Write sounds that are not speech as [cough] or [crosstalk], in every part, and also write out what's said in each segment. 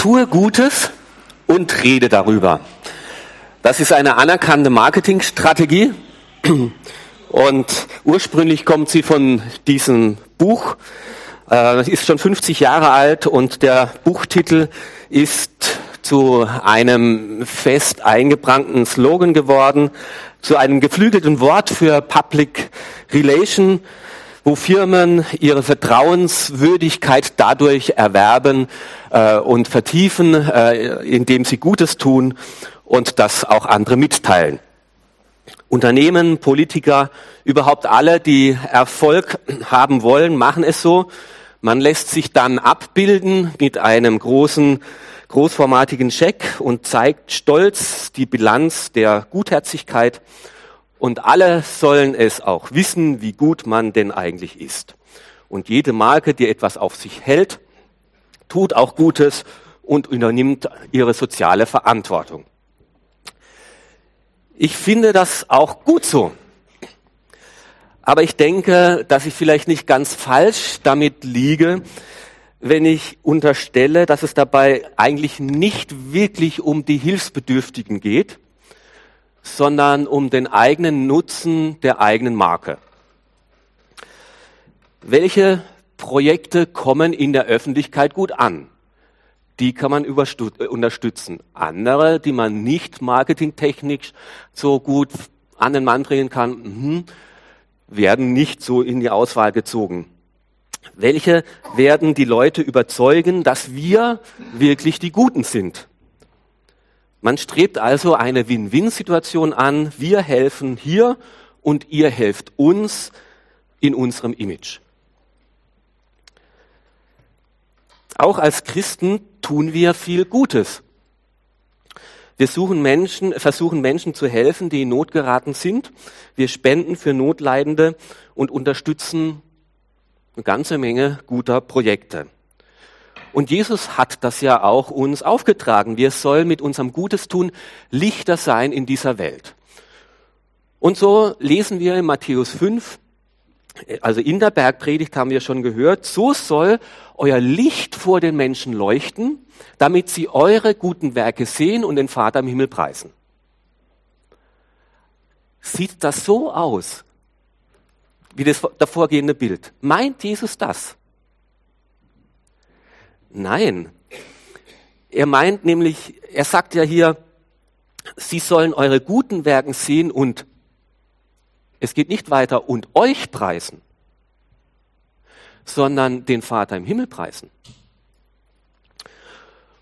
Tue Gutes und rede darüber. Das ist eine anerkannte Marketingstrategie [clears throat] und ursprünglich kommt sie von diesem Buch. Es ist schon 50 Jahre alt und der Buchtitel ist zu einem fest eingebrannten Slogan geworden, zu einem geflügelten Wort für Public Relation wo Firmen ihre Vertrauenswürdigkeit dadurch erwerben äh, und vertiefen, äh, indem sie Gutes tun und das auch andere mitteilen. Unternehmen, Politiker, überhaupt alle, die Erfolg haben wollen, machen es so. Man lässt sich dann abbilden mit einem großen, großformatigen Scheck und zeigt stolz die Bilanz der Gutherzigkeit und alle sollen es auch wissen, wie gut man denn eigentlich ist. Und jede Marke, die etwas auf sich hält, tut auch Gutes und übernimmt ihre soziale Verantwortung. Ich finde das auch gut so. Aber ich denke, dass ich vielleicht nicht ganz falsch damit liege, wenn ich unterstelle, dass es dabei eigentlich nicht wirklich um die Hilfsbedürftigen geht, sondern um den eigenen Nutzen der eigenen Marke. Welche Projekte kommen in der Öffentlichkeit gut an? Die kann man äh, unterstützen. Andere, die man nicht marketingtechnisch so gut an den Mann bringen kann, mhm, werden nicht so in die Auswahl gezogen. Welche werden die Leute überzeugen, dass wir wirklich die Guten sind? Man strebt also eine Win-Win-Situation an. Wir helfen hier und ihr helft uns in unserem Image. Auch als Christen tun wir viel Gutes. Wir suchen Menschen, versuchen Menschen zu helfen, die in Not geraten sind. Wir spenden für Notleidende und unterstützen eine ganze Menge guter Projekte. Und Jesus hat das ja auch uns aufgetragen. Wir sollen mit unserem Gutes tun Lichter sein in dieser Welt. Und so lesen wir in Matthäus 5, also in der Bergpredigt haben wir schon gehört, so soll euer Licht vor den Menschen leuchten, damit sie eure guten Werke sehen und den Vater im Himmel preisen. Sieht das so aus, wie das davorgehende Bild? Meint Jesus das? Nein. Er meint nämlich, er sagt ja hier, sie sollen eure guten Werken sehen und es geht nicht weiter und euch preisen, sondern den Vater im Himmel preisen.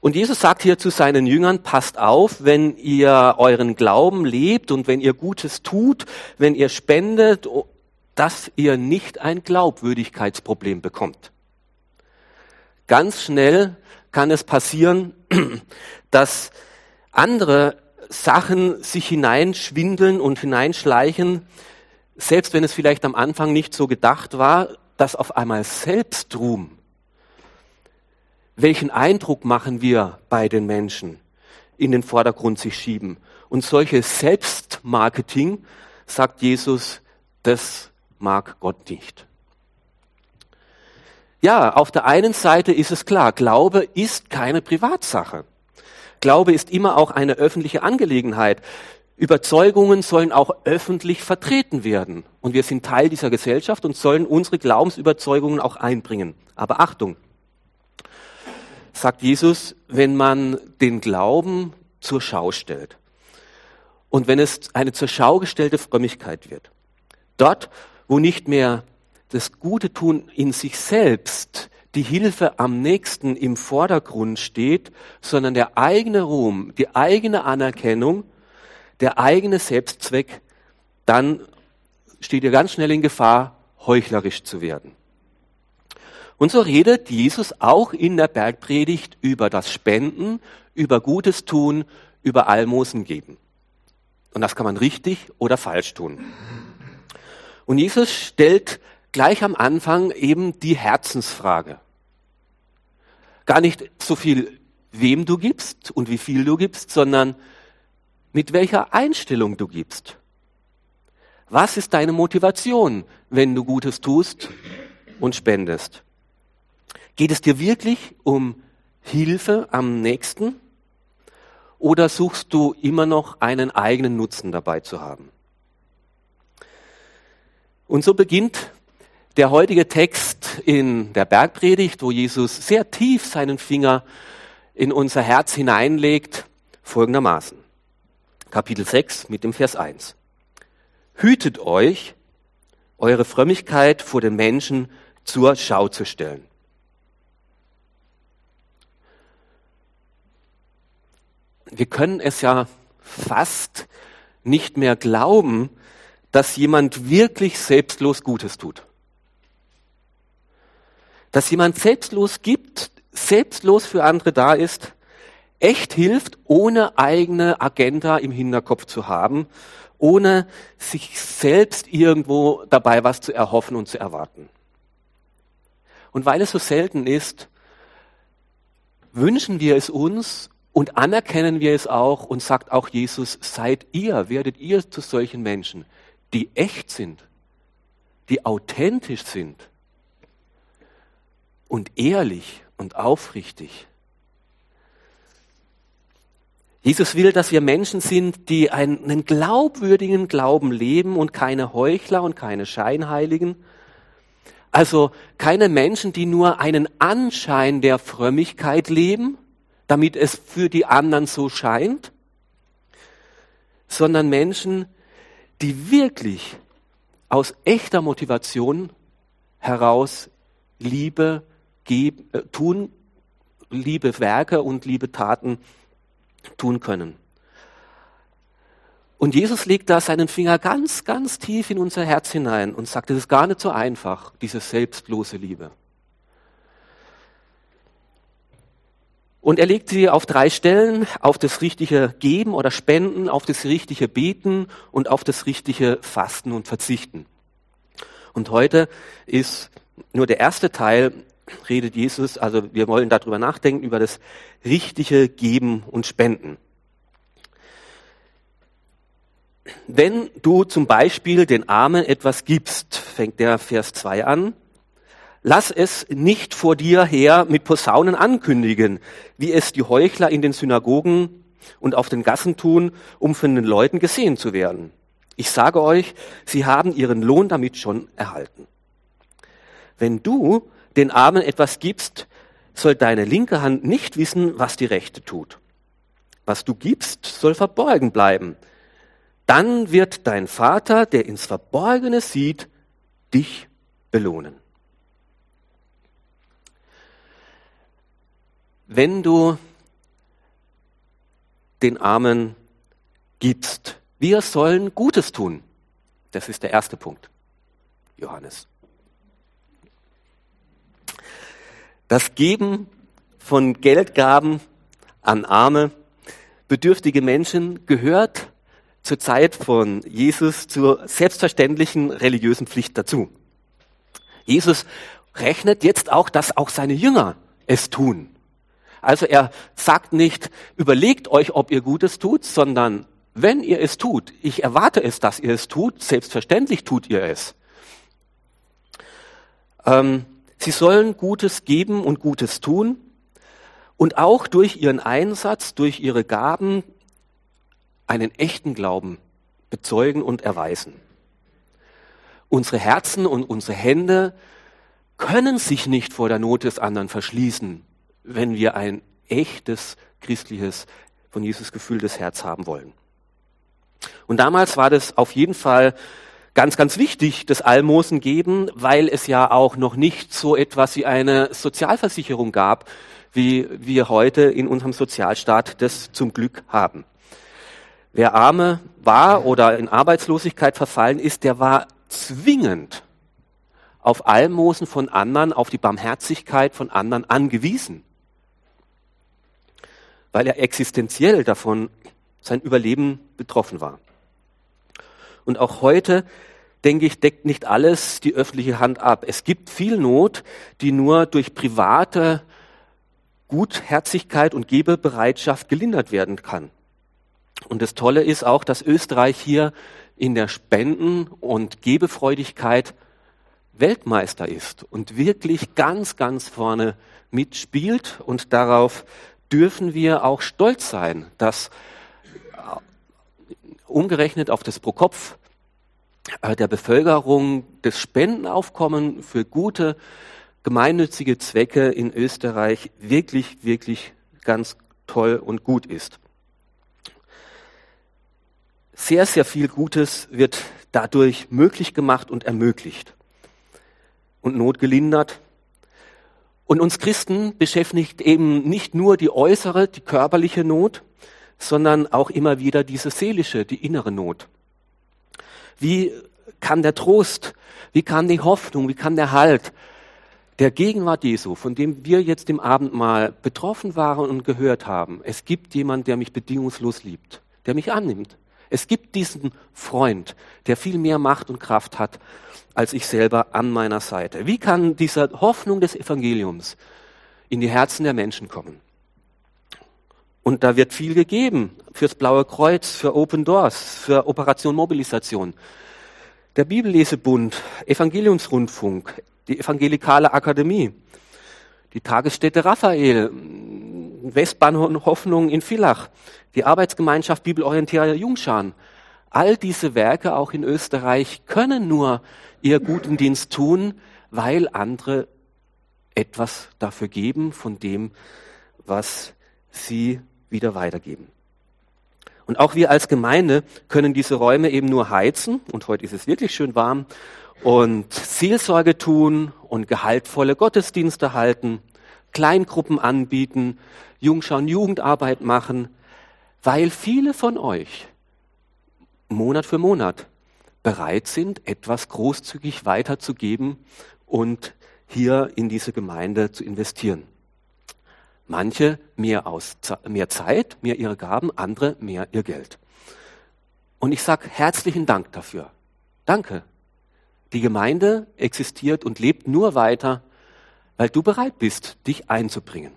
Und Jesus sagt hier zu seinen Jüngern, passt auf, wenn ihr euren Glauben lebt und wenn ihr Gutes tut, wenn ihr spendet, dass ihr nicht ein Glaubwürdigkeitsproblem bekommt. Ganz schnell kann es passieren, [clears throat] dass andere Sachen sich hineinschwindeln und hineinschleichen, selbst wenn es vielleicht am Anfang nicht so gedacht war, dass auf einmal Selbstruhm, welchen Eindruck machen wir bei den Menschen, in den Vordergrund sich schieben. Und solche Selbstmarketing, sagt Jesus, das mag Gott nicht. Ja, auf der einen Seite ist es klar, Glaube ist keine Privatsache. Glaube ist immer auch eine öffentliche Angelegenheit. Überzeugungen sollen auch öffentlich vertreten werden. Und wir sind Teil dieser Gesellschaft und sollen unsere Glaubensüberzeugungen auch einbringen. Aber Achtung, sagt Jesus, wenn man den Glauben zur Schau stellt und wenn es eine zur Schau gestellte Frömmigkeit wird, dort, wo nicht mehr das Gute tun in sich selbst, die Hilfe am nächsten im Vordergrund steht, sondern der eigene Ruhm, die eigene Anerkennung, der eigene Selbstzweck, dann steht ihr ganz schnell in Gefahr, heuchlerisch zu werden. Und so redet Jesus auch in der Bergpredigt über das Spenden, über Gutes tun, über Almosen geben. Und das kann man richtig oder falsch tun. Und Jesus stellt gleich am Anfang eben die Herzensfrage. Gar nicht so viel, wem du gibst und wie viel du gibst, sondern mit welcher Einstellung du gibst. Was ist deine Motivation, wenn du Gutes tust und spendest? Geht es dir wirklich um Hilfe am nächsten oder suchst du immer noch einen eigenen Nutzen dabei zu haben? Und so beginnt der heutige Text in der Bergpredigt, wo Jesus sehr tief seinen Finger in unser Herz hineinlegt, folgendermaßen. Kapitel 6 mit dem Vers 1. Hütet euch, eure Frömmigkeit vor den Menschen zur Schau zu stellen. Wir können es ja fast nicht mehr glauben, dass jemand wirklich selbstlos Gutes tut. Dass jemand selbstlos gibt, selbstlos für andere da ist, echt hilft, ohne eigene Agenda im Hinterkopf zu haben, ohne sich selbst irgendwo dabei was zu erhoffen und zu erwarten. Und weil es so selten ist, wünschen wir es uns und anerkennen wir es auch und sagt auch Jesus, seid ihr, werdet ihr zu solchen Menschen, die echt sind, die authentisch sind und ehrlich und aufrichtig. Jesus will, dass wir Menschen sind, die einen glaubwürdigen Glauben leben und keine Heuchler und keine Scheinheiligen. Also keine Menschen, die nur einen Anschein der Frömmigkeit leben, damit es für die anderen so scheint, sondern Menschen, die wirklich aus echter Motivation heraus Liebe tun, liebe Werke und liebe Taten tun können. Und Jesus legt da seinen Finger ganz, ganz tief in unser Herz hinein und sagt, es ist gar nicht so einfach, diese selbstlose Liebe. Und er legt sie auf drei Stellen, auf das richtige Geben oder Spenden, auf das richtige Beten und auf das richtige Fasten und Verzichten. Und heute ist nur der erste Teil, redet Jesus, also wir wollen darüber nachdenken, über das richtige Geben und Spenden. Wenn du zum Beispiel den Armen etwas gibst, fängt der Vers 2 an, Lass es nicht vor dir her mit Posaunen ankündigen, wie es die Heuchler in den Synagogen und auf den Gassen tun, um von den Leuten gesehen zu werden. Ich sage euch, sie haben ihren Lohn damit schon erhalten. Wenn du den Armen etwas gibst, soll deine linke Hand nicht wissen, was die rechte tut. Was du gibst, soll verborgen bleiben. Dann wird dein Vater, der ins Verborgene sieht, dich belohnen. wenn du den Armen gibst. Wir sollen Gutes tun. Das ist der erste Punkt. Johannes. Das Geben von Geldgaben an arme, bedürftige Menschen gehört zur Zeit von Jesus zur selbstverständlichen religiösen Pflicht dazu. Jesus rechnet jetzt auch, dass auch seine Jünger es tun. Also er sagt nicht, überlegt euch, ob ihr Gutes tut, sondern wenn ihr es tut, ich erwarte es, dass ihr es tut, selbstverständlich tut ihr es. Ähm, sie sollen Gutes geben und Gutes tun und auch durch ihren Einsatz, durch ihre Gaben einen echten Glauben bezeugen und erweisen. Unsere Herzen und unsere Hände können sich nicht vor der Not des anderen verschließen wenn wir ein echtes christliches, von Jesus gefühltes Herz haben wollen. Und damals war das auf jeden Fall ganz, ganz wichtig, das Almosen geben, weil es ja auch noch nicht so etwas wie eine Sozialversicherung gab, wie wir heute in unserem Sozialstaat das zum Glück haben. Wer arme war oder in Arbeitslosigkeit verfallen ist, der war zwingend auf Almosen von anderen, auf die Barmherzigkeit von anderen angewiesen weil er existenziell davon sein Überleben betroffen war. Und auch heute, denke ich, deckt nicht alles die öffentliche Hand ab. Es gibt viel Not, die nur durch private Gutherzigkeit und Gebebereitschaft gelindert werden kann. Und das Tolle ist auch, dass Österreich hier in der Spenden- und Gebefreudigkeit Weltmeister ist und wirklich ganz, ganz vorne mitspielt. Und darauf dürfen wir auch stolz sein, dass umgerechnet auf das Pro-Kopf der Bevölkerung das Spendenaufkommen für gute gemeinnützige Zwecke in Österreich wirklich, wirklich ganz toll und gut ist. Sehr, sehr viel Gutes wird dadurch möglich gemacht und ermöglicht und Not gelindert. Und uns Christen beschäftigt eben nicht nur die äußere, die körperliche Not, sondern auch immer wieder diese seelische, die innere Not. Wie kann der Trost, wie kann die Hoffnung, wie kann der Halt der Gegenwart Jesu, von dem wir jetzt im Abendmahl betroffen waren und gehört haben, es gibt jemand, der mich bedingungslos liebt, der mich annimmt. Es gibt diesen Freund, der viel mehr Macht und Kraft hat als ich selber an meiner Seite. Wie kann diese Hoffnung des Evangeliums in die Herzen der Menschen kommen? Und da wird viel gegeben fürs Blaue Kreuz, für Open Doors, für Operation Mobilisation. Der Bibellesebund, Evangeliumsrundfunk, die Evangelikale Akademie, die Tagesstätte Raphael, Westbahnhof Hoffnung in Villach, die Arbeitsgemeinschaft Bibelorientierter Jungschan. All diese Werke auch in Österreich können nur ihr guten Dienst tun, weil andere etwas dafür geben von dem, was sie wieder weitergeben. Und auch wir als Gemeinde können diese Räume eben nur heizen, und heute ist es wirklich schön warm, und Seelsorge tun und gehaltvolle Gottesdienste halten, Kleingruppen anbieten, Jungschauen Jugendarbeit machen, weil viele von euch Monat für Monat bereit sind, etwas großzügig weiterzugeben und hier in diese Gemeinde zu investieren. Manche mehr, aus, mehr Zeit, mehr ihre Gaben, andere mehr ihr Geld. Und ich sage herzlichen Dank dafür. Danke. Die Gemeinde existiert und lebt nur weiter, weil du bereit bist, dich einzubringen,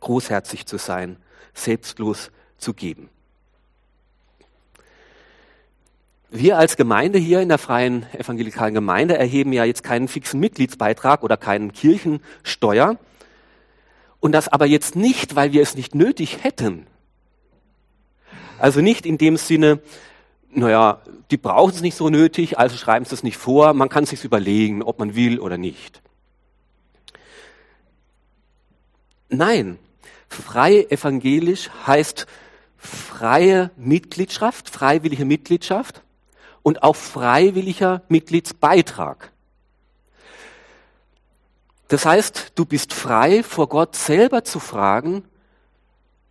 großherzig zu sein, selbstlos zu geben. Wir als Gemeinde hier in der freien evangelikalen Gemeinde erheben ja jetzt keinen fixen Mitgliedsbeitrag oder keinen Kirchensteuer, und das aber jetzt nicht, weil wir es nicht nötig hätten. Also nicht in dem Sinne, naja, die brauchen es nicht so nötig, also schreiben sie es nicht vor. Man kann sich überlegen, ob man will oder nicht. Nein, frei evangelisch heißt freie Mitgliedschaft, freiwillige Mitgliedschaft und auch freiwilliger Mitgliedsbeitrag. Das heißt, du bist frei, vor Gott selber zu fragen,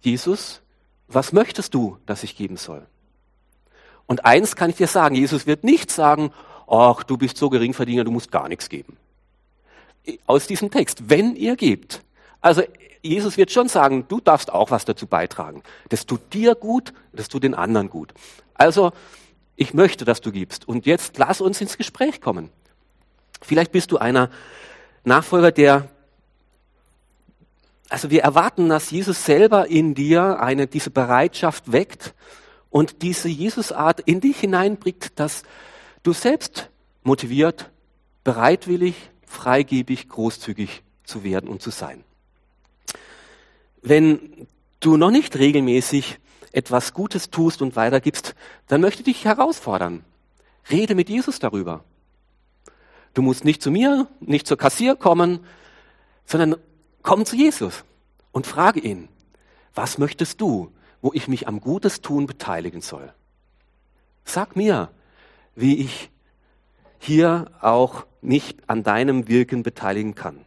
Jesus, was möchtest du, dass ich geben soll? Und eins kann ich dir sagen, Jesus wird nicht sagen, ach, du bist so Geringverdiener, du musst gar nichts geben. Aus diesem Text, wenn ihr gebt. Also Jesus wird schon sagen, du darfst auch was dazu beitragen. Das tut dir gut, das tut den anderen gut. Also, ich möchte, dass du gibst. Und jetzt lass uns ins Gespräch kommen. Vielleicht bist du einer, Nachfolger, der, also wir erwarten, dass Jesus selber in dir eine, diese Bereitschaft weckt und diese Jesusart in dich hineinbringt, dass du selbst motiviert, bereitwillig, freigebig, großzügig zu werden und zu sein. Wenn du noch nicht regelmäßig etwas Gutes tust und weitergibst, dann möchte ich dich herausfordern. Rede mit Jesus darüber. Du musst nicht zu mir, nicht zur Kassier kommen, sondern komm zu Jesus und frage ihn, was möchtest du, wo ich mich am Gutes tun beteiligen soll? Sag mir, wie ich hier auch nicht an deinem Wirken beteiligen kann.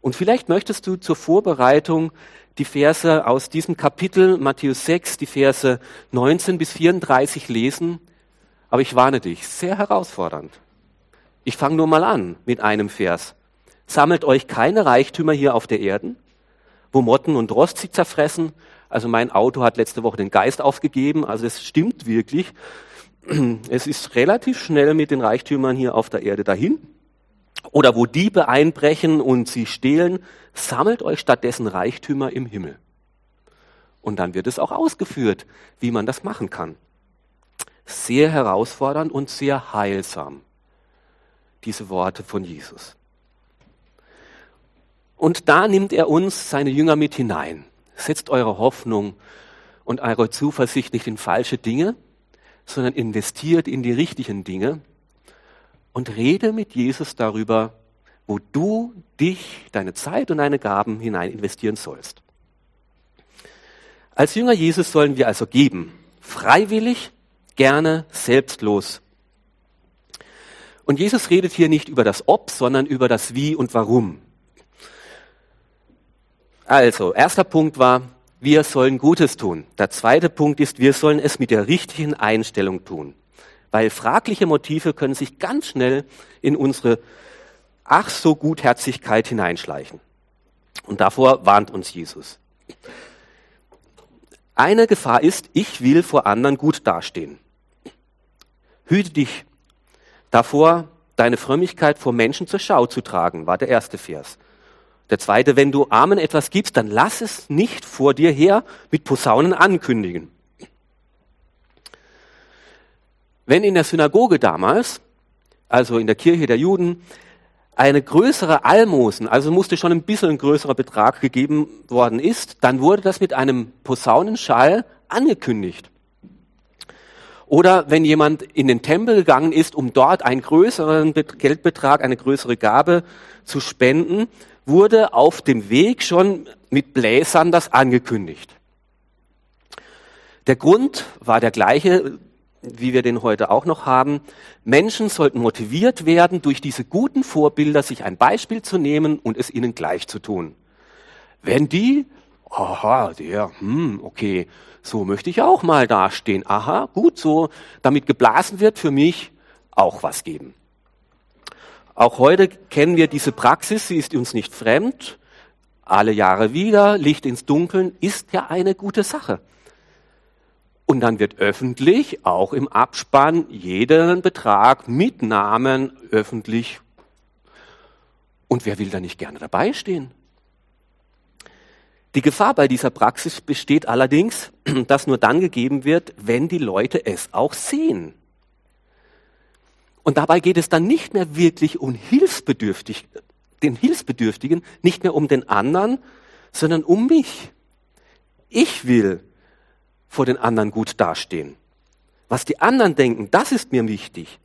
Und vielleicht möchtest du zur Vorbereitung die Verse aus diesem Kapitel Matthäus 6, die Verse 19 bis 34 lesen. Aber ich warne dich, sehr herausfordernd. Ich fange nur mal an mit einem Vers. Sammelt euch keine Reichtümer hier auf der Erden, wo Motten und Rost sie zerfressen. Also mein Auto hat letzte Woche den Geist aufgegeben, also es stimmt wirklich. [clears throat] Es ist relativ schnell mit den Reichtümern hier auf der Erde dahin. Oder wo Diebe einbrechen und sie stehlen, sammelt euch stattdessen Reichtümer im Himmel. Und dann wird es auch ausgeführt, wie man das machen kann. Sehr herausfordernd und sehr heilsam diese Worte von Jesus. Und da nimmt er uns, seine Jünger, mit hinein. Setzt eure Hoffnung und eure Zuversicht nicht in falsche Dinge, sondern investiert in die richtigen Dinge und rede mit Jesus darüber, wo du dich, deine Zeit und deine Gaben hinein investieren sollst. Als Jünger Jesus sollen wir also geben, freiwillig, gerne, selbstlos. Und Jesus redet hier nicht über das Ob, sondern über das Wie und Warum. Also, erster Punkt war, wir sollen Gutes tun. Der zweite Punkt ist, wir sollen es mit der richtigen Einstellung tun. Weil fragliche Motive können sich ganz schnell in unsere ach so Gutherzigkeit hineinschleichen. Und davor warnt uns Jesus. Eine Gefahr ist, ich will vor anderen gut dastehen. Hüte dich davor, deine Frömmigkeit vor Menschen zur Schau zu tragen, war der erste Vers. Der zweite, wenn du Armen etwas gibst, dann lass es nicht vor dir her mit Posaunen ankündigen. Wenn in der Synagoge damals, also in der Kirche der Juden, eine größere Almosen, also musste schon ein bisschen ein größerer Betrag gegeben worden ist, dann wurde das mit einem Posaunenschall angekündigt. Oder wenn jemand in den Tempel gegangen ist, um dort einen größeren Geldbetrag, eine größere Gabe zu spenden, wurde auf dem Weg schon mit Bläsern das angekündigt. Der Grund war der gleiche, wie wir den heute auch noch haben. Menschen sollten motiviert werden, durch diese guten Vorbilder sich ein Beispiel zu nehmen und es ihnen gleich zu tun. Wenn die, aha, der, hm, okay, so möchte ich auch mal dastehen. Aha, gut, so, damit geblasen wird für mich auch was geben. Auch heute kennen wir diese Praxis, sie ist uns nicht fremd. Alle Jahre wieder, Licht ins Dunkeln ist ja eine gute Sache. Und dann wird öffentlich, auch im Abspann, jeden Betrag mit Namen öffentlich. Und wer will da nicht gerne dabei stehen? Die Gefahr bei dieser Praxis besteht allerdings, [clears throat] dass nur dann gegeben wird, wenn die Leute es auch sehen. Und dabei geht es dann nicht mehr wirklich um Hilfsbedürftig, den Hilfsbedürftigen, nicht mehr um den anderen, sondern um mich. Ich will vor den anderen gut dastehen. Was die anderen denken, das ist mir wichtig.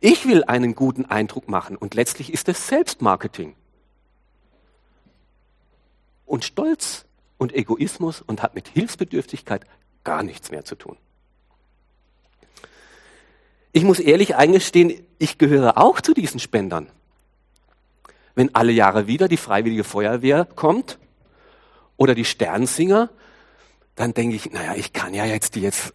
Ich will einen guten Eindruck machen und letztlich ist es Selbstmarketing. Und Stolz und Egoismus und hat mit Hilfsbedürftigkeit gar nichts mehr zu tun. Ich muss ehrlich eingestehen, ich gehöre auch zu diesen Spendern. Wenn alle Jahre wieder die Freiwillige Feuerwehr kommt oder die Sternsinger, dann denke ich, naja, ich kann ja jetzt die jetzt,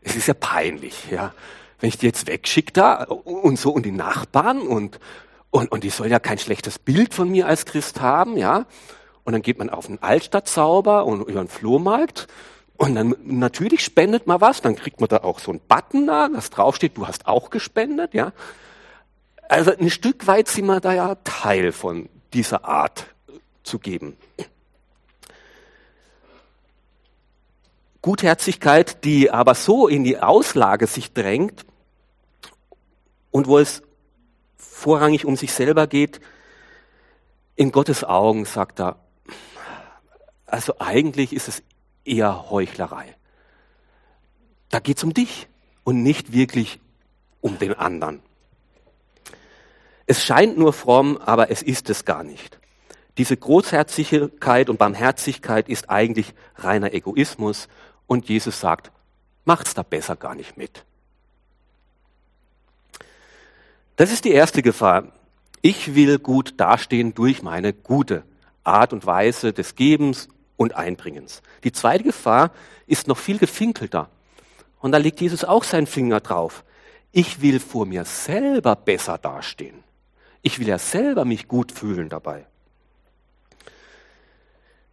es ist ja peinlich, ja, wenn ich die jetzt wegschicke da und so und die Nachbarn und, und, und die sollen ja kein schlechtes Bild von mir als Christ haben, ja. Und dann geht man auf einen Altstadtzauber und über einen Flohmarkt und dann natürlich spendet man was, dann kriegt man da auch so einen Button da, das draufsteht, du hast auch gespendet, ja. Also ein Stück weit sind wir da ja Teil von dieser Art zu geben. Gutherzigkeit, die aber so in die Auslage sich drängt und wo es vorrangig um sich selber geht, in Gottes Augen sagt er, also eigentlich ist es eher Heuchlerei. Da geht es um dich und nicht wirklich um den anderen. Es scheint nur fromm, aber es ist es gar nicht. Diese Großherzigkeit und Barmherzigkeit ist eigentlich reiner Egoismus und Jesus sagt, macht's da besser gar nicht mit. Das ist die erste Gefahr. Ich will gut dastehen durch meine gute Art und Weise des Gebens und Einbringens. Die zweite Gefahr ist noch viel gefinkelter. Und da legt Jesus auch seinen Finger drauf. Ich will vor mir selber besser dastehen. Ich will ja selber mich gut fühlen dabei.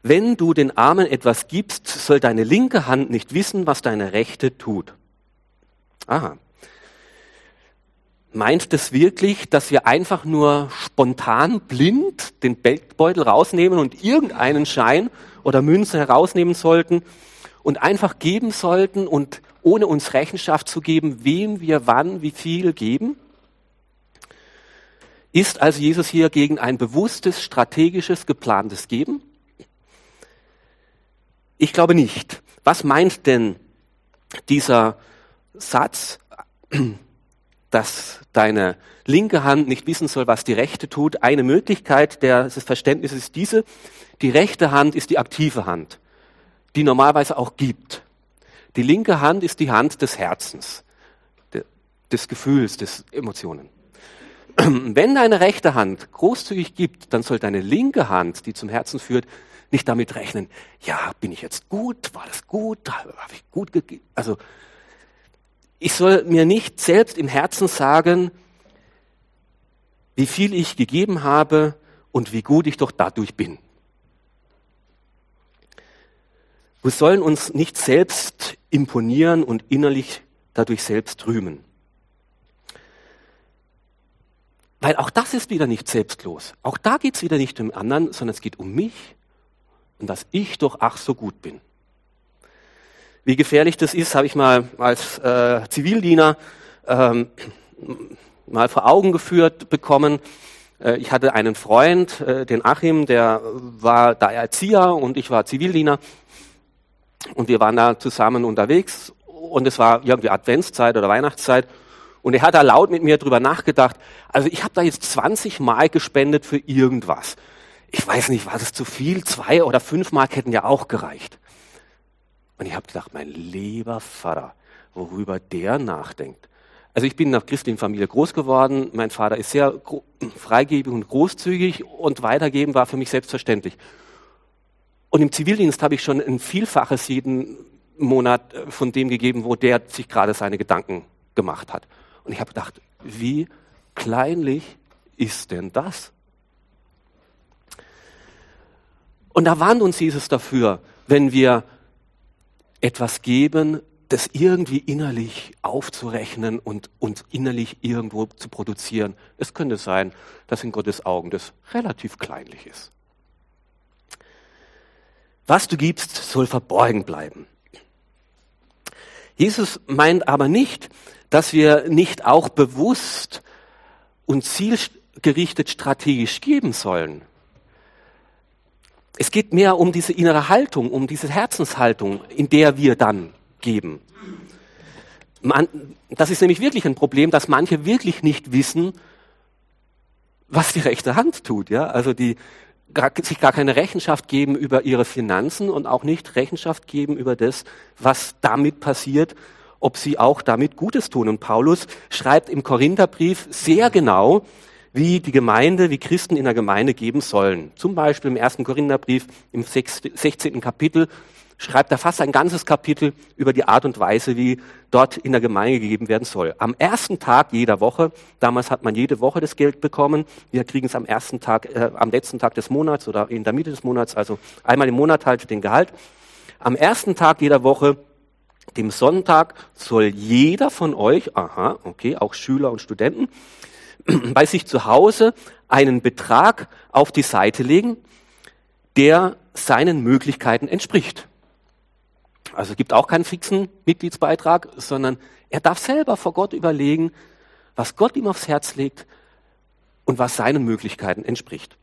Wenn du den Armen etwas gibst, soll deine linke Hand nicht wissen, was deine rechte tut. Aha. Meint das wirklich, dass wir einfach nur spontan blind den Beutel rausnehmen und irgendeinen Schein oder Münze herausnehmen sollten und einfach geben sollten und ohne uns Rechenschaft zu geben, wem wir wann wie viel geben? Ist also Jesus hier gegen ein bewusstes, strategisches, geplantes Geben? Ich glaube nicht. Was meint denn dieser Satz, [clears throat] dass deine linke Hand nicht wissen soll, was die rechte tut? Eine Möglichkeit des Verständnisses ist diese, die rechte Hand ist die aktive Hand, die normalerweise auch gibt. Die linke Hand ist die Hand des Herzens, des Gefühls, des Emotionen. [clears throat] Wenn deine rechte Hand großzügig gibt, dann soll deine linke Hand, die zum Herzen führt, nicht damit rechnen, ja, bin ich jetzt gut, war das gut, habe ich gut gegeben. Also ich soll mir nicht selbst im Herzen sagen, wie viel ich gegeben habe und wie gut ich doch dadurch bin. Wir sollen uns nicht selbst imponieren und innerlich dadurch selbst rühmen. Weil auch das ist wieder nicht selbstlos. Auch da geht es wieder nicht um anderen, sondern es geht um mich und dass ich doch ach so gut bin. Wie gefährlich das ist, habe ich mal als äh, Zivildiener ähm, mal vor Augen geführt bekommen. Äh, ich hatte einen Freund, äh, den Achim, der war da Erzieher und ich war Zivildiener. Und wir waren da zusammen unterwegs und es war irgendwie Adventszeit oder Weihnachtszeit. Und er hat da laut mit mir drüber nachgedacht. Also ich habe da jetzt 20 Mark gespendet für irgendwas. Ich weiß nicht, war das zu viel? Zwei oder fünf Mark hätten ja auch gereicht. Und ich habe gedacht, mein lieber Vater, worüber der nachdenkt. Also ich bin in einer christlichen Familie groß geworden. Mein Vater ist sehr freigebig und großzügig und weitergeben war für mich selbstverständlich. Und im Zivildienst habe ich schon ein Vielfaches jeden Monat äh, von dem gegeben, wo der sich gerade seine Gedanken gemacht hat. Und ich habe gedacht, wie kleinlich ist denn das? Und da warnt uns Jesus dafür, wenn wir etwas geben, das irgendwie innerlich aufzurechnen und uns innerlich irgendwo zu produzieren. Es könnte sein, dass in Gottes Augen das relativ kleinlich ist. Was du gibst, soll verborgen bleiben. Jesus meint aber nicht, dass wir nicht auch bewusst und zielgerichtet strategisch geben sollen. Es geht mehr um diese innere Haltung, um diese Herzenshaltung, in der wir dann geben. Man, das ist nämlich wirklich ein Problem, dass manche wirklich nicht wissen, was die rechte Hand tut. Ja? Also die gar, sich gar keine Rechenschaft geben über ihre Finanzen und auch nicht Rechenschaft geben über das, was damit passiert, ob sie auch damit Gutes tun. Und Paulus schreibt im Korintherbrief sehr genau, wie die Gemeinde, wie Christen in der Gemeinde geben sollen. Zum Beispiel im ersten Korintherbrief im 16. Kapitel schreibt er fast ein ganzes Kapitel über die Art und Weise, wie dort in der Gemeinde gegeben werden soll. Am ersten Tag jeder Woche, damals hat man jede Woche das Geld bekommen, wir kriegen es am ersten Tag, äh, am letzten Tag des Monats oder in der Mitte des Monats, also einmal im Monat halt den Gehalt. Am ersten Tag jeder Woche dem Sonntag soll jeder von euch, aha, okay, auch Schüler und Studenten, [clears throat] bei sich zu Hause einen Betrag auf die Seite legen, der seinen Möglichkeiten entspricht. Also es gibt auch keinen fixen Mitgliedsbeitrag, sondern er darf selber vor Gott überlegen, was Gott ihm aufs Herz legt und was seinen Möglichkeiten entspricht.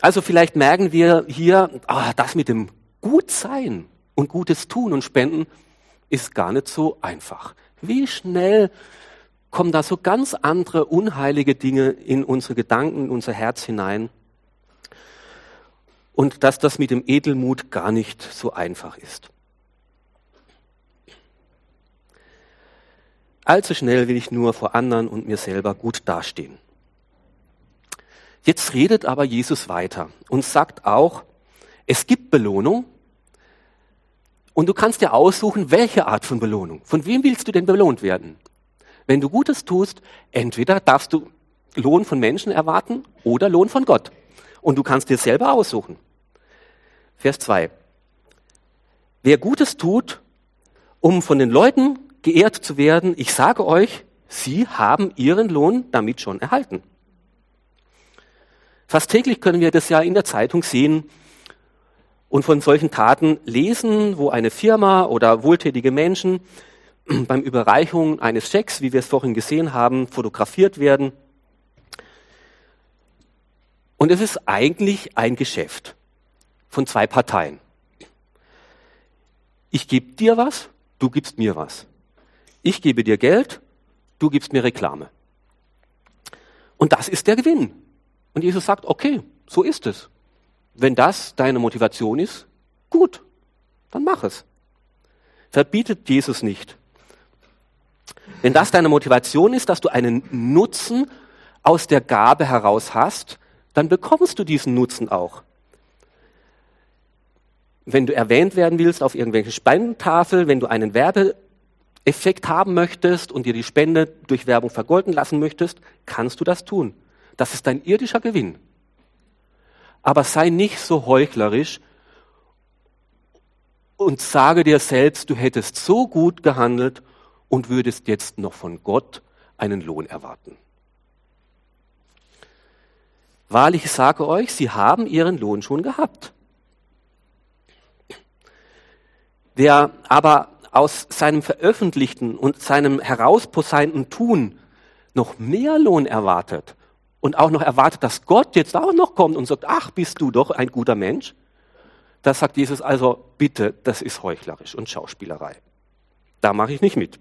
Also vielleicht merken wir hier, ah, das mit dem Gut sein und Gutes tun und spenden ist gar nicht so einfach. Wie schnell kommen da so ganz andere unheilige Dinge in unsere Gedanken, in unser Herz hinein? Und dass das mit dem Edelmut gar nicht so einfach ist. Allzu schnell will ich nur vor anderen und mir selber gut dastehen. Jetzt redet aber Jesus weiter und sagt auch, es gibt Belohnung und du kannst dir aussuchen, welche Art von Belohnung. Von wem willst du denn belohnt werden? Wenn du Gutes tust, entweder darfst du Lohn von Menschen erwarten oder Lohn von Gott. Und du kannst dir selber aussuchen. Vers 2. Wer Gutes tut, um von den Leuten geehrt zu werden, ich sage euch, sie haben ihren Lohn damit schon erhalten. Fast täglich können wir das ja in der Zeitung sehen und von solchen Taten lesen, wo eine Firma oder wohltätige Menschen [clears throat] beim Überreichung eines Schecks, wie wir es vorhin gesehen haben, fotografiert werden. Und es ist eigentlich ein Geschäft von zwei Parteien. Ich gebe dir was, du gibst mir was. Ich gebe dir Geld, du gibst mir Reklame. Und das ist der Gewinn. Und Jesus sagt, okay, so ist es. Wenn das deine Motivation ist, gut, dann mach es. Verbietet Jesus nicht. Wenn das deine Motivation ist, dass du einen Nutzen aus der Gabe heraus hast, dann bekommst du diesen Nutzen auch. Wenn du erwähnt werden willst auf irgendwelche Spendentafel, wenn du einen Werbeeffekt haben möchtest und dir die Spende durch Werbung vergolden lassen möchtest, kannst du das tun. Das ist dein irdischer Gewinn. Aber sei nicht so heuchlerisch und sage dir selbst, du hättest so gut gehandelt und würdest jetzt noch von Gott einen Lohn erwarten. Wahrlich, ich sage euch, sie haben ihren Lohn schon gehabt. Wer aber aus seinem veröffentlichten und seinem herausposeinten Tun noch mehr Lohn erwartet und auch noch erwartet, dass Gott jetzt auch noch kommt und sagt, ach, bist du doch ein guter Mensch, da sagt Jesus also, bitte, das ist heuchlerisch und Schauspielerei. Da mache ich nicht mit.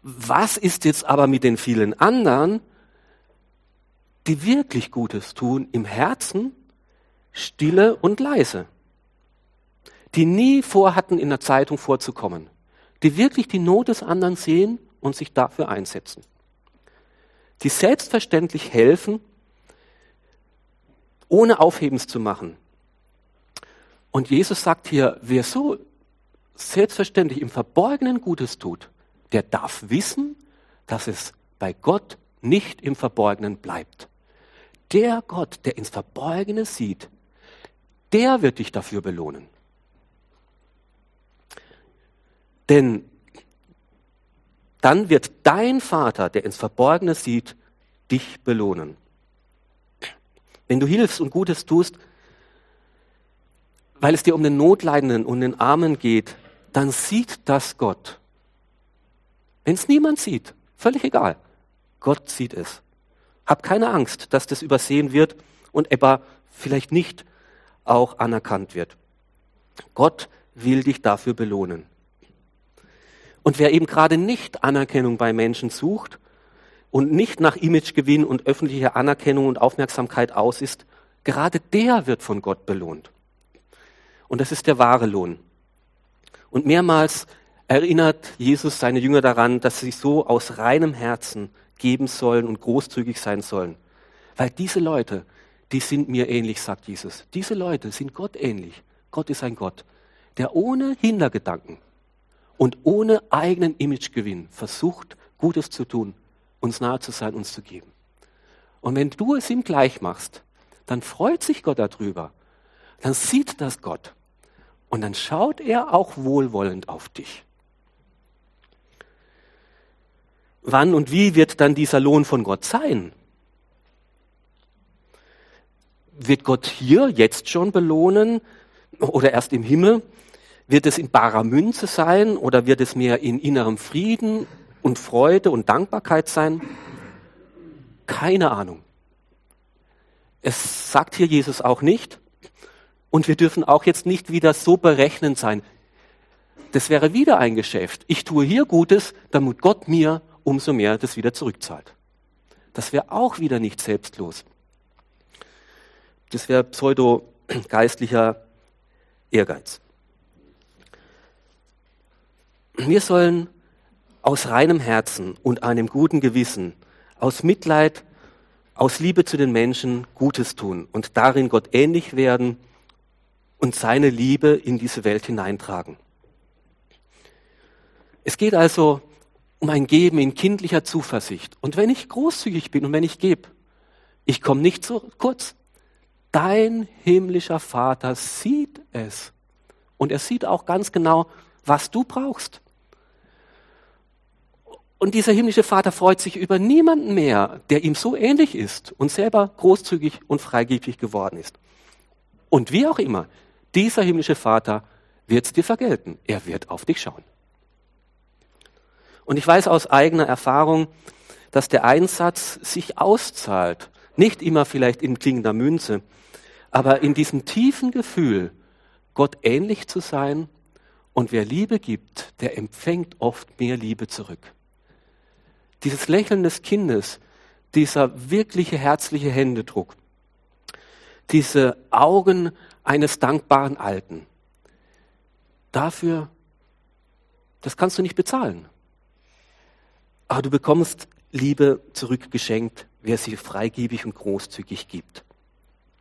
Was ist jetzt aber mit den vielen anderen, die wirklich Gutes tun im Herzen, stille und leise, die nie vorhatten, in der Zeitung vorzukommen, die wirklich die Not des anderen sehen und sich dafür einsetzen, die selbstverständlich helfen, ohne Aufhebens zu machen. Und Jesus sagt hier, wer so selbstverständlich im Verborgenen Gutes tut, der darf wissen, dass es bei Gott nicht im Verborgenen bleibt. Der Gott, der ins Verborgene sieht, der wird dich dafür belohnen. Denn dann wird dein Vater, der ins Verborgene sieht, dich belohnen. Wenn du hilfst und Gutes tust, weil es dir um den Notleidenden und den Armen geht, dann sieht das Gott. Wenn es niemand sieht, völlig egal. Gott sieht es. Hab keine Angst, dass das übersehen wird und etwa vielleicht nicht auch anerkannt wird. Gott will dich dafür belohnen. Und wer eben gerade nicht Anerkennung bei Menschen sucht und nicht nach Imagegewinn und öffentlicher Anerkennung und Aufmerksamkeit aus ist, gerade der wird von Gott belohnt. Und das ist der wahre Lohn. Und mehrmals erinnert Jesus seine Jünger daran, dass sie so aus reinem Herzen geben sollen und großzügig sein sollen. Weil diese Leute, die sind mir ähnlich, sagt Jesus. Diese Leute sind Gott ähnlich. Gott ist ein Gott, der ohne Hintergedanken und ohne eigenen Imagegewinn versucht, Gutes zu tun, uns nahe zu sein, uns zu geben. Und wenn du es ihm gleich machst, dann freut sich Gott darüber. Dann sieht das Gott. Und dann schaut er auch wohlwollend auf dich. Wann und wie wird dann dieser Lohn von Gott sein? Wird Gott hier jetzt schon belohnen oder erst im Himmel? Wird es in barer Münze sein oder wird es mehr in innerem Frieden und Freude und Dankbarkeit sein? Keine Ahnung. Es sagt hier Jesus auch nicht. Und wir dürfen auch jetzt nicht wieder so berechnend sein. Das wäre wieder ein Geschäft. Ich tue hier Gutes, damit Gott mir umso mehr das wieder zurückzahlt. Das wäre auch wieder nicht selbstlos. Das wäre pseudo-geistlicher Ehrgeiz. Wir sollen aus reinem Herzen und einem guten Gewissen, aus Mitleid, aus Liebe zu den Menschen Gutes tun und darin Gott ähnlich werden und seine Liebe in diese Welt hineintragen. Es geht also um ein Geben in kindlicher Zuversicht. Und wenn ich großzügig bin und wenn ich gebe, ich komme nicht zu kurz. Dein himmlischer Vater sieht es. Und er sieht auch ganz genau, was du brauchst. Und dieser himmlische Vater freut sich über niemanden mehr, der ihm so ähnlich ist und selber großzügig und freigebig geworden ist. Und wie auch immer, dieser himmlische Vater wird es dir vergelten. Er wird auf dich schauen. Und ich weiß aus eigener Erfahrung, dass der Einsatz sich auszahlt. Nicht immer vielleicht in klingender Münze, aber in diesem tiefen Gefühl, Gott ähnlich zu sein. Und wer Liebe gibt, der empfängt oft mehr Liebe zurück. Dieses Lächeln des Kindes, dieser wirkliche herzliche Händedruck, diese Augen eines dankbaren Alten, dafür, das kannst du nicht bezahlen. Aber du bekommst Liebe zurückgeschenkt, wer sie freigebig und großzügig gibt.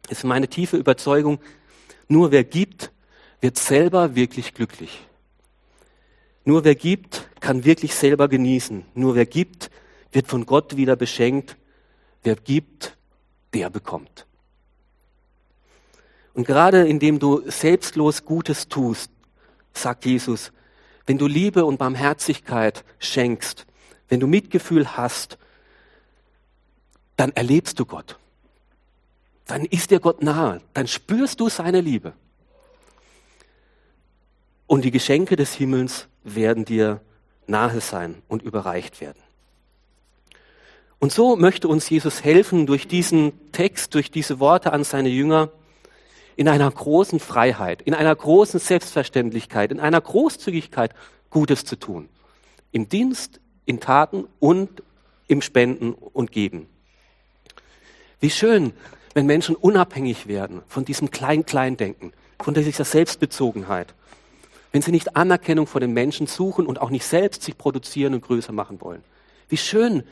Es ist meine tiefe Überzeugung, nur wer gibt, wird selber wirklich glücklich. Nur wer gibt, kann wirklich selber genießen. Nur wer gibt, wird von Gott wieder beschenkt. Wer gibt, der bekommt. Und gerade indem du selbstlos Gutes tust, sagt Jesus, wenn du Liebe und Barmherzigkeit schenkst, wenn du Mitgefühl hast, dann erlebst du Gott. Dann ist dir Gott nahe. Dann spürst du seine Liebe. Und die Geschenke des Himmels werden dir nahe sein und überreicht werden. Und so möchte uns Jesus helfen, durch diesen Text, durch diese Worte an seine Jünger, in einer großen Freiheit, in einer großen Selbstverständlichkeit, in einer Großzügigkeit Gutes zu tun. Im Dienst, in Taten und im Spenden und Geben. Wie schön, wenn Menschen unabhängig werden von diesem Klein-Klein-Denken, von dieser Selbstbezogenheit. Wenn sie nicht Anerkennung von den Menschen suchen und auch nicht selbst sich produzieren und größer machen wollen. Wie schön,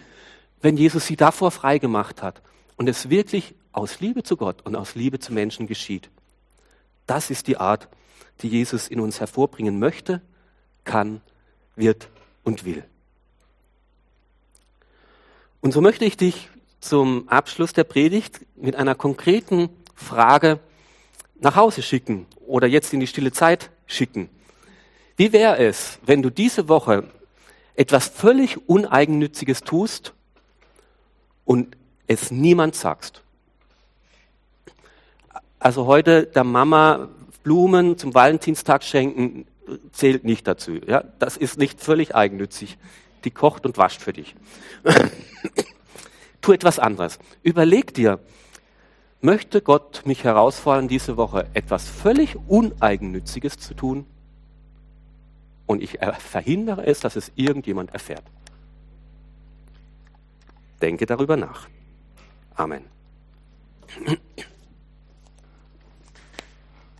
wenn Jesus sie davor frei gemacht hat und es wirklich aus Liebe zu Gott und aus Liebe zu Menschen geschieht. Das ist die Art, die Jesus in uns hervorbringen möchte, kann, wird und will. Und so möchte ich dich zum Abschluss der Predigt mit einer konkreten Frage nach Hause schicken oder jetzt in die stille Zeit schicken. Wie wäre es, wenn du diese Woche etwas völlig Uneigennütziges tust und es niemand sagst? Also heute der Mama Blumen zum Valentinstag schenken zählt nicht dazu. Ja, das ist nicht völlig eigennützig die kocht und wascht für dich. tu etwas anderes. Überleg dir, möchte Gott mich herausfordern, diese Woche etwas völlig Uneigennütziges zu tun? Und ich verhindere es, dass es irgendjemand erfährt. Denke darüber nach. Amen.